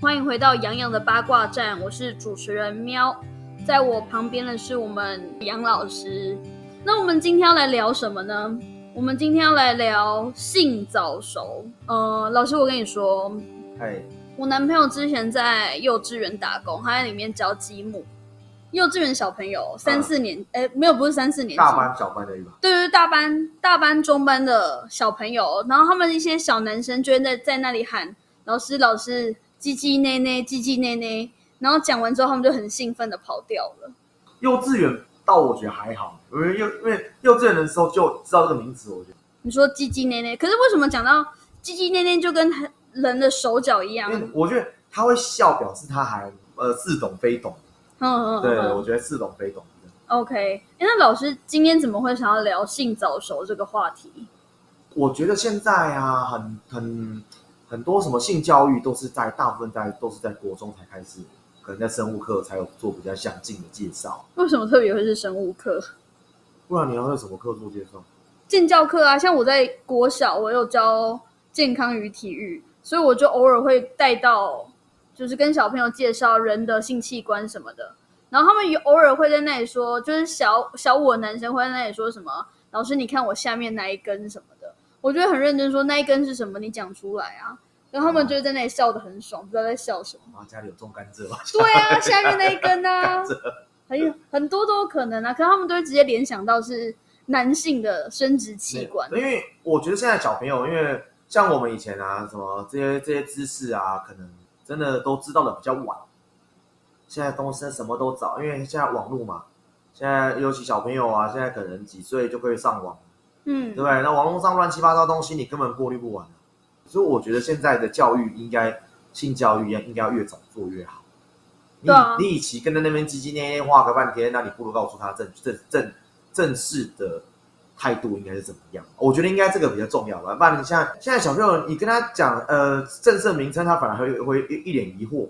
欢迎回到洋洋的八卦站，我是主持人喵，在我旁边的是我们杨老师。那我们今天要来聊什么呢？我们今天要来聊性早熟。呃，老师，我跟你说，嗨，我男朋友之前在幼稚园打工，他在里面教积木。幼稚园小朋友三四年，哎、没有，不是三四年级，大班小班的一吧，对对，大班、大班、中班的小朋友，然后他们一些小男生就会在在那里喊“老师，老师，鸡鸡内内，鸡鸡内内”，然后讲完之后，他们就很兴奋的跑掉了。幼稚园到我觉得还好，因为幼因为幼稚园的时候就知道这个名词，我觉得，你说鸡鸡内内，可是为什么讲到鸡鸡内内就跟人的手脚一样？因为我觉得他会笑，表示他还呃似懂非懂，嗯嗯，对，嗯我觉得似懂非懂。OK。那老师今天怎么会想要聊性早熟这个话题？我觉得现在啊，很很很多什么性教育都是在大部分在都是在国中才开始，可能在生物课才有做比较详尽的介绍，为什么特别会是生物课？不然你要在什么课做介绍？健教课啊，像我在国小，我有教健康与体育，所以我就偶尔会带到，就是跟小朋友介绍人的性器官什么的。然后他们有偶尔会在那里说，就是小小我男生会在那里说什么，老师你看我下面那一根什么的，我就会很认真说那一根是什么，你讲出来啊。然后他们就在那里笑得很爽，不知道在笑什么。啊，家里有种甘蔗吗？对啊，下面那一根啊，这 很有很多都有可能啊，可是他们都会直接联想到是男性的生殖器官。因为我觉得现在小朋友，因为像我们以前啊，什么这些这些知识啊，可能真的都知道的比较晚。现在东西什么都早，因为现在网络嘛，现在尤其小朋友啊，现在可能几岁就可以上网，嗯对不对？那网络上乱七八糟东西，你根本过滤不完。所以我觉得现在的教育应该性教育应该要越早做越好。你、啊你与其跟在那边唧唧念念话个半天，那你不如告诉他正正正正式的态度应该是怎么样？我觉得应该这个比较重要吧。不然你像现在小朋友，你跟他讲呃正式名称，他反而会会一一脸疑惑，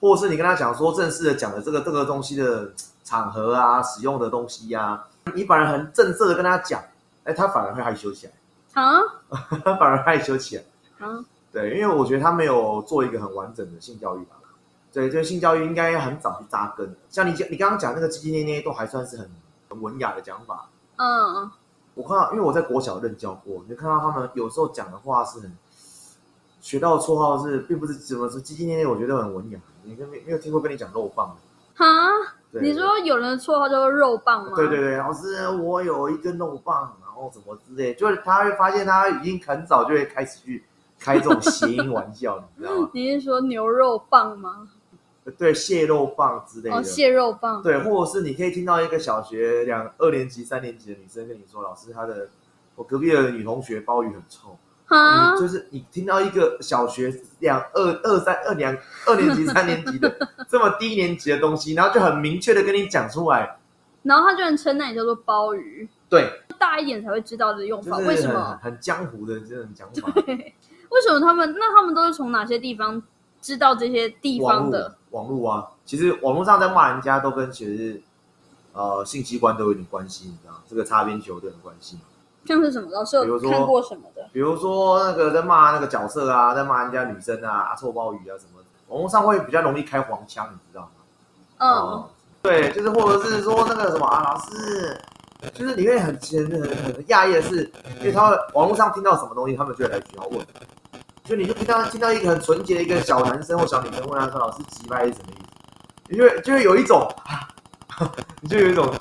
或者是你跟他讲说正式的讲的这个这个东西的场合啊，使用的东西呀、你反而很正式的跟他讲，哎，他反而会害羞起来，啊 他反而害羞起来。啊，对，因为我觉得他没有做一个很完整的性教育吧。对，这个性教育应该很早去扎根。像你讲，你刚刚讲那个鸡鸡捏捏，都还算是很很文雅的讲法。嗯，我看到，因为我在国小任教过，你看到他们有时候讲的话是很学到的绰号是，并不是怎么说鸡鸡捏捏，我觉得很文雅。你跟没没有听过跟你讲肉棒的？哈，你说有人的绰号叫做肉棒吗？对对对，老师，我有一根肉棒，什么之类，就是他会发现他已经很早就会开始去开这种谐音玩笑，你知道吗？你是说牛肉棒吗？对，蟹肉棒之类的。哦，蟹肉棒。对，或者是你可以听到一个小学两二年级、三年级的女生跟你说：“老师，她的我隔壁的女同学鲍鱼很臭。”哈你，就是你听到一个小学两二二三二两二年级、三年级的 这么低年级的东西，然后就很明确的跟你讲出来，然后他居然称那里叫做鲍鱼，对，大一点才会知道的用法。为什么？很江湖的这种讲法。为什么他们那他们都是从哪些地方知道这些地方的？网络啊，其实网络上在骂人家都跟其实呃性器官都有点关系，你知道，这个擦边球都有点关系。像是什么？老师比如说有看过什么的？比如说那个在骂那个角色啊，在骂人家女生啊，啊臭鲍鱼啊什么的，网络上会比较容易开黄腔，你知道吗？嗯，哦，对，就是或者是说那个什么啊，老师，就是你会很很很很讶异的是，因为他网络上听到什么东西，他们就会来学校问，就你就听到听到一个很纯洁的一个小男生或小女生问他说，老师急掰是什么意思？因为就会有一种啊，你就有一种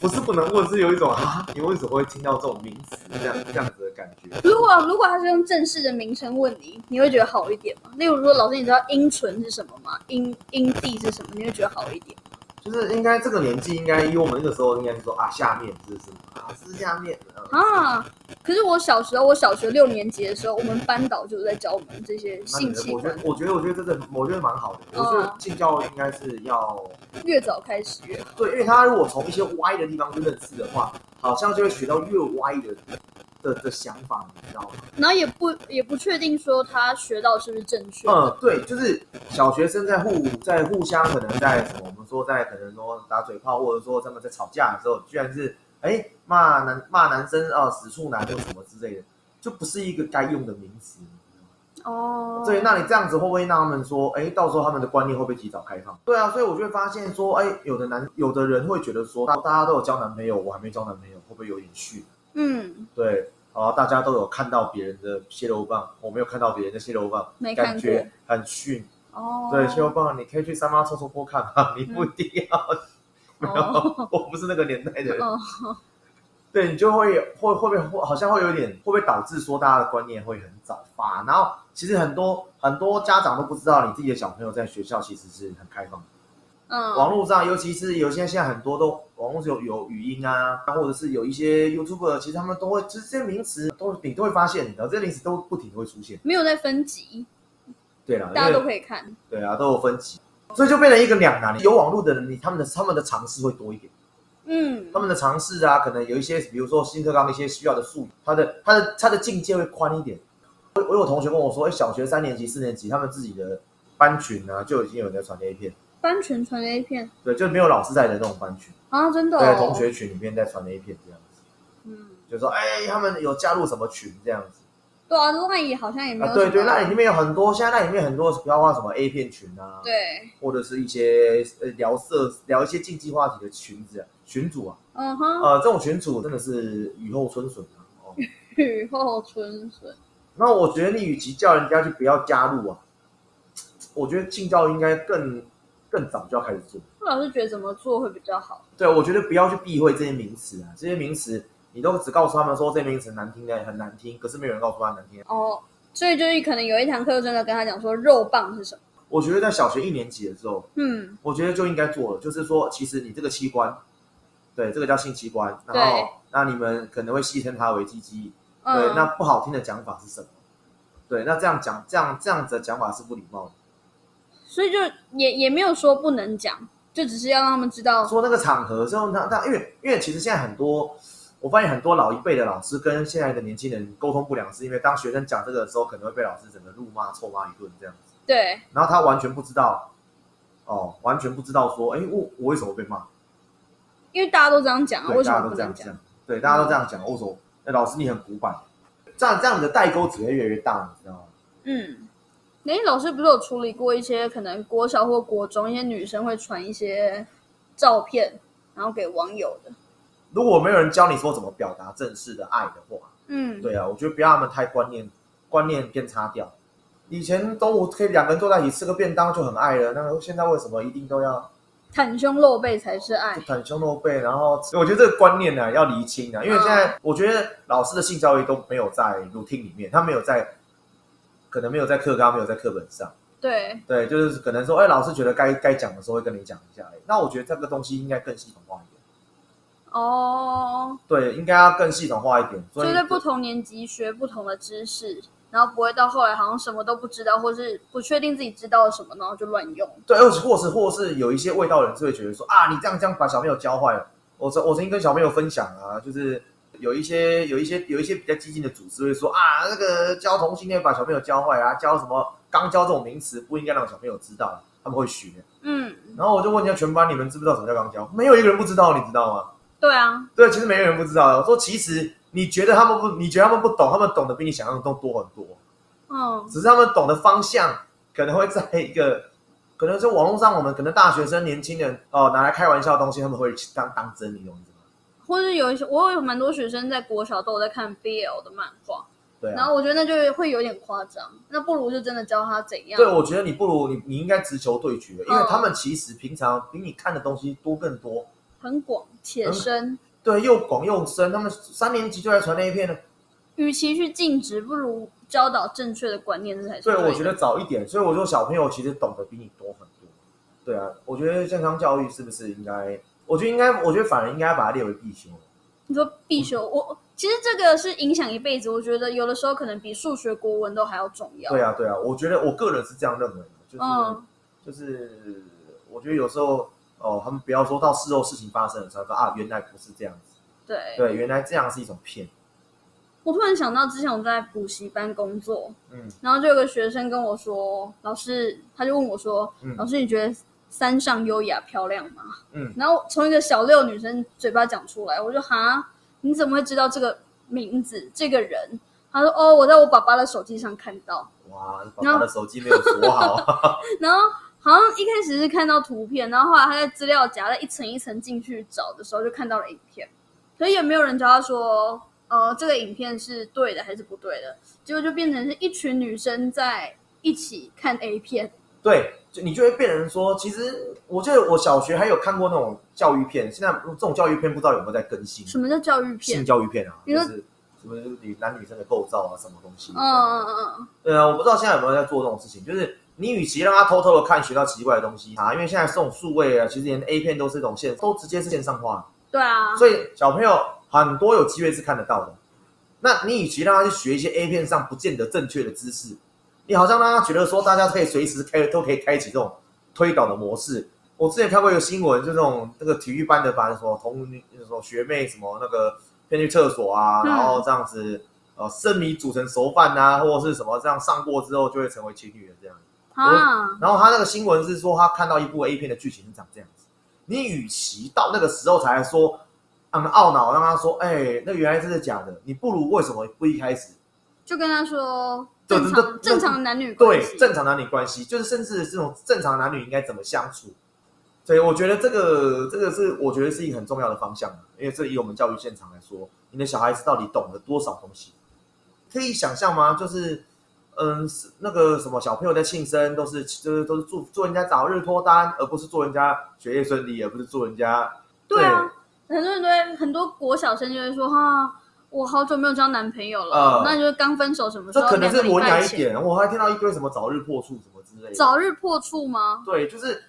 不是不能问，是有一种啊，你为什么会听到这种名词这样这样子的感觉？如果如果他是用正式的名称问你，你会觉得好一点吗？例如说，老师，你知道阴唇是什么吗？阴阴蒂是什么？你会觉得好一点？就是应该这个年纪，应该以我们那个时候应该是说啊，下面这是什么啊，是下面呃啊！可是我小时候，我小学六年级的时候，我们班导就在教我们这些性器官我觉得，，我觉得，我觉得这个，我觉得蛮好的。我觉得性教育应该是要越早开始越好。对，因为他如果从一些歪的地方去认识的话，好像就会学到越歪的的的想法，你知道吗？然后也不也不确定说他学到是不是正确。嗯，对，就是小学生在互在互相可能在什么，我们说在可能说打嘴炮，或者说他们在吵架的时候，居然是哎骂男骂男生啊、死处男或什么之类的，就不是一个该用的名词。哦，对，那你这样子会不会让他们说，哎，到时候他们的观念会不会提早开放？对啊，所以我就会发现说，哎，有的男有的人会觉得说，大大家都有交男朋友，我还没交男朋友，会不会有点逊？嗯，对，啊，大家都有看到别人的蟹肉棒，我没有看到别人的蟹肉棒，没看过感觉很逊。哦，对，蟹肉棒你可以去三妈臭臭波看嘛，你不一定要。没有，哦我不是那个年代的人。哦，对你就会会会不会会好像会有点会不会导致说大家的观念会很早发，然后其实很多很多家长都不知道你自己的小朋友在学校其实是很开放的。嗯，网络上，尤其是有些现在很多都网络上有有语音啊，或者是有一些 YouTuber，其实他们都会，就是这些名词都你都会发现，然后这些名词都不停地会出现。没有在分级，对了，大家都可以看。对啊，都有分级，所以就变成一个两难。有网络的人，你他们的他们的尝试会多一点。嗯他，们的尝试啊，可能有一些，比如说新课纲的一些需要的术语，他的他的他的境界会宽一点。我我有同学跟我说，哎，小学三年级、四年级，他们自己的班群啊，就已经有人在传 A 片，班群传 A 片。对，就没有老师在的那种班群，啊，真的、哦，对，同，学群里面在传 A 片这样子，嗯，就说，哎，他们有加入什么群这样子。对啊，那也好像也没有啊，对对，那里面有很多，现在那里面很多，包括什么 A 片群啊，，对，或者是一些呃聊色聊一些竞技话题的群子啊群主啊，嗯哼，呃，这种群主真的是雨后春笋啊，哦。雨后春笋，那我觉得你与其叫人家就不要加入啊，我觉得性教育应该更更早就要开始做。老师觉得怎么做会比较好？对，我觉得不要去避讳这些名词啊，这些名词你都只告诉他们说这些名词难听的很难听，可是没有人告诉他难听。哦，所以就是可能有一堂课真的跟他讲说肉棒是什么，我觉得在小学一年级的时候，嗯，我觉得就应该做了，就是说其实你这个器官，对，这个叫性器官，然后那你们可能会戏称它为鸡鸡，对，嗯，那不好听的讲法是什么？对，那这样讲，这样这样子的讲法是不礼貌的。所以就也也没有说不能讲，就只是要让他们知道，说那个场合之后，那那因为因为其实现在很多，我发现很多老一辈的老师跟现在的年轻人沟通不良，是因为当学生讲这个的时候，可能会被老师整个怒骂、臭骂一顿这样子，对，然后他完全不知道，哦，完全不知道说，哎，我我为什么被骂？因为大家都这样讲啊，对，为什大么不能讲家都这样讲？，对，大家都这样讲，为什么？哎，老师你很古板，这样这样你的代沟只会越来越大，你知道吗？嗯，哎，老师不是有处理过一些可能国小或国中一些女生会传一些照片，然后给网友的，如果没有人教你说怎么表达正式的爱的话，嗯，对啊，我觉得不要他们太观念观念偏差掉。以前中午可以两个人坐在一起吃个便当就很爱了，那现在为什么一定都要袒胸露背才是爱，袒胸露背？然后我觉得这个观念呢、要厘清啊，因为现在我觉得老师的性教育都没有在 routine 里面，他没有在，可能没有在课纲，没有在课本上。对，对，就是可能说，哎，老师觉得该该讲的时候会跟你讲一下。那我觉得这个东西应该更系统化一点。哦，对，应该要更系统化一点。所以就在不同年级学不同的知识，然后不会到后来好像什么都不知道，或是不确定自己知道了什么，然后就乱用。对，或是或是或是有一些味道的人是会觉得说啊，你这样这样把小朋友教坏了。我曾我曾经跟小朋友分享啊，就是有一些有一些有一些比较激进的组织会说啊，那个教同性恋把小朋友教坏啊，教什么肛交这种名词不应该让小朋友知道，他们会学。嗯，然后我就问一下全班，你们知不知道什么叫肛交？没有一个人不知道，你知道吗？对啊，对，其实没有人不知道。我说其实你觉得他们不，你觉得他们不懂，他们懂得比你想象中多很多。嗯，只是他们懂的方向可能会在一个，可能是网络上我们可能大学生、年轻人哦、拿来开玩笑的东西，他们会当当真，你懂意思吗？或者有一些，我有蛮多学生在国小都有在看 BL 的漫画，对啊，然后我觉得那就会有点夸张，那不如就真的教他怎样。对，我觉得你不如你你应该直球对决，因为嗯他们其实平常比你看的东西多更多，很广且深，对，又广又深。他们三年级就在传那一片了，与其去禁止，不如教导正确的观念，这才是对我觉得早一点。所以我说小朋友其实懂得比你多很多。对啊，我觉得健康教育是不是应该？我觉得应该，我觉得反而应该把它列为必修。你说必修，我其实这个是影响一辈子。我觉得有的时候可能比数学、国文都还要重要。对啊，对啊，我觉得我个人是这样认为的，就是、嗯就是我觉得有时候哦，他们不要说到事后事情发生了才说啊，原来不是这样子，对，对，原来这样是一种骗，我突然想到之前我在补习班工作，嗯然后就有个学生跟我说，老师，他就问我说，嗯老师你觉得山上优雅漂亮吗？嗯，然后从一个小六女生嘴巴讲出来，我就哈，你怎么会知道这个名字这个人？他说哦，我在我爸爸的手机上看到，哇，爸爸的手机没有锁好，然后好像一开始是看到图片，然后后来他在资料夹在一层一层进去找的时候，就看到了影片，可是也没有人教他说，呃，这个影片是对的还是不对的，结果就变成是一群女生在一起看 A 片。对，就你就会变成说，其实我记得我小学还有看过那种教育片，现在这种教育片不知道有没有在更新？什么叫教育片性？教育片啊，就是什么女男女生的构造啊，什么东西？嗯嗯嗯嗯，对啊，我不知道现在有没有在做这种事情，就是你与其让他偷偷的看学到奇怪的东西啊，因为现在这种数位啊，其实连 A 片都是这种线，都直接是线上化，对啊，所以小朋友很多有机会是看得到的。那你与其让他去学一些 A 片上不见得正确的知识，你好像让他觉得说大家可以随时开都可以开启这种推导的模式。我之前看过一个新闻，就这种那个体育班的班什么同什么学妹什么那个骗去厕所啊，嗯然后这样子呃生米煮成熟饭啊，或者是什么这样上过之后就会成为情侣的这样。啊，然后他那个新闻是说，他看到一部 A 片的剧情是长这样子。你与其到那个时候才说，很懊恼，让他说，哎、那原来这是假的，你不如为什么不一开始？就跟他说对正对对常正常男女关对系，正常男女关系，就是甚至这种正常男女应该怎么相处。所以我觉得这个这个是我觉得是一个很重要的方向，因为这以我们教育现场来说，你的小孩子到底懂了多少东西？可以想象吗？就是嗯，是那个什么小朋友在庆生都是就是都是祝祝人家早日脱单，而不是祝人家学业顺利，而不是祝人家对啊，很多人都会很多国小生就会说哈。我好久没有交男朋友了，呃那就是刚分手什么时候？这可能是两个礼文雅拜前。一点。我还听到一堆什么早日破处什么之类的。早日破处吗？对，就是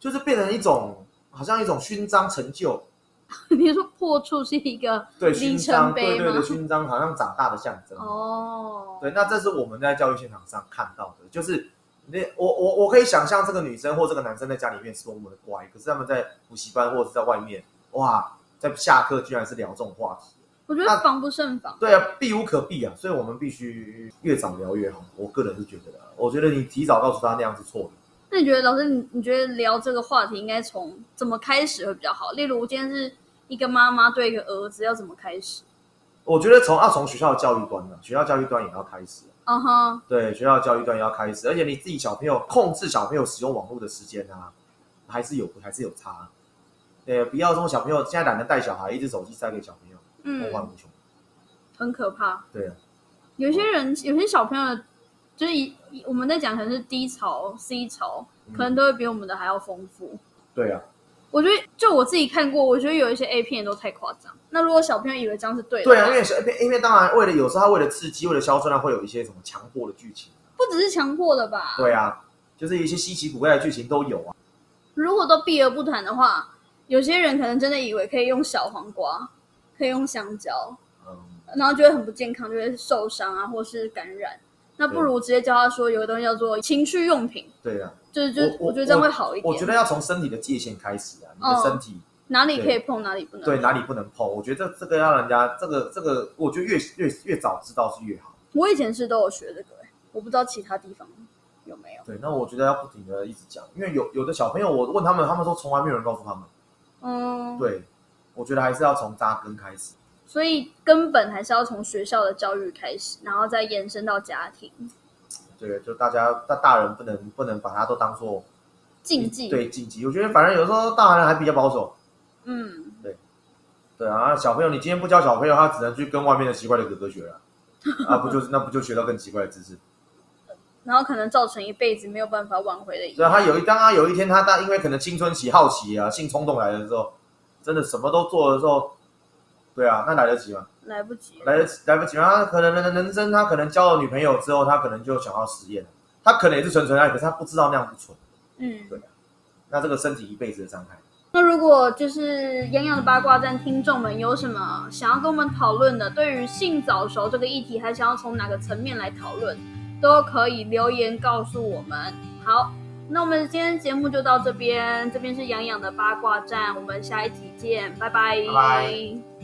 就是变成一种好像一种勋章成就，你说破处是一个对里勋章，程碑吗对对的？勋章，好像长大的象征。哦，对，那这是我们在教育现场上看到的，就是那我我我可以想象这个女生或这个男生在家里面是多么的乖，可是他们在补习班或者是在外面，哇，在下课居然是聊这种话题。我觉得防不胜防。对啊，避无可避啊，所以我们必须越早聊越好。我个人是觉得的，我觉得你提早告诉他那样是错的。那你觉得老师，你你觉得聊这个话题应该从怎么开始会比较好？例如，今天是一个妈妈对一个儿子，要怎么开始？我觉得从要从学校的教育端呢，学校教育端也要开始。嗯哼，对，学校教育端也要开始，而且你自己小朋友控制小朋友使用网络的时间啊，还是有还是有差。对，不要说小朋友现在懒得带小孩，一只手机塞给小朋友，嗯后，患无穷。很可怕。对啊，有些人，有些小朋友，就是以以我们在讲可能是低潮、C 潮，嗯可能都会比我们的还要丰富。对啊，我觉得，就我自己看过，我觉得有一些 A 片都太夸张。那如果小朋友以为这样是对的，对啊，因为小 A 片 A 片当然为了有时候他为了刺激，为了销售量会有一些什么强迫的剧情。不只是强迫的吧？对啊，就是一些稀奇古怪的剧情都有啊。如果都避而不谈的话，有些人可能真的以为可以用小黄瓜，可以用香蕉，嗯，然后就会很不健康，就会受伤啊，或是感染。那不如直接教他说，有个东西叫做情趣用品，对啊，就是就是我觉得这样会好一点。我觉得要从身体的界限开始啊，你的哦身体、哪里可以碰，哪里不能。对哪里不能碰，我觉得这个要人家这个这个，我觉得越越越早知道是越好。我以前是都有学这个、欸，我不知道其他地方有没有。对，那我觉得要不停的一直讲，因为有有的小朋友，我问他们，他们说从来没有人告诉他们。嗯，对，我觉得还是要从扎根开始。所以根本还是要从学校的教育开始，然后再延伸到家庭对，就大家大大人不能不能把它都当做禁忌。，对禁忌。我觉得反正有时候大人还比较保守。嗯，对啊，小朋友你今天不教小朋友，他只能去跟外面的奇怪的哥哥学了。啊，不就是那不就学到更奇怪的知识？然后可能造成一辈子没有办法挽回的遗对。他有一当他有一天他大因为可能青春期好奇啊，性冲动来的时候，真的什么都做的时候，对啊，那来得及吗？来不及。来得及来不及吗？他可能人人生他可能交了女朋友之后，他可能就想要实验了，他可能也是纯纯爱，可是他不知道那样不纯，嗯，对啊那这个身体一辈子的伤害。那如果就是洋洋的八卦站听众们有什么想要跟我们讨论的，对于性早熟这个议题，还想要从哪个层面来讨论，都可以留言告诉我们。好，那我们今天节目就到这边，这边是洋洋的八卦站，我们下一集见，拜拜。拜拜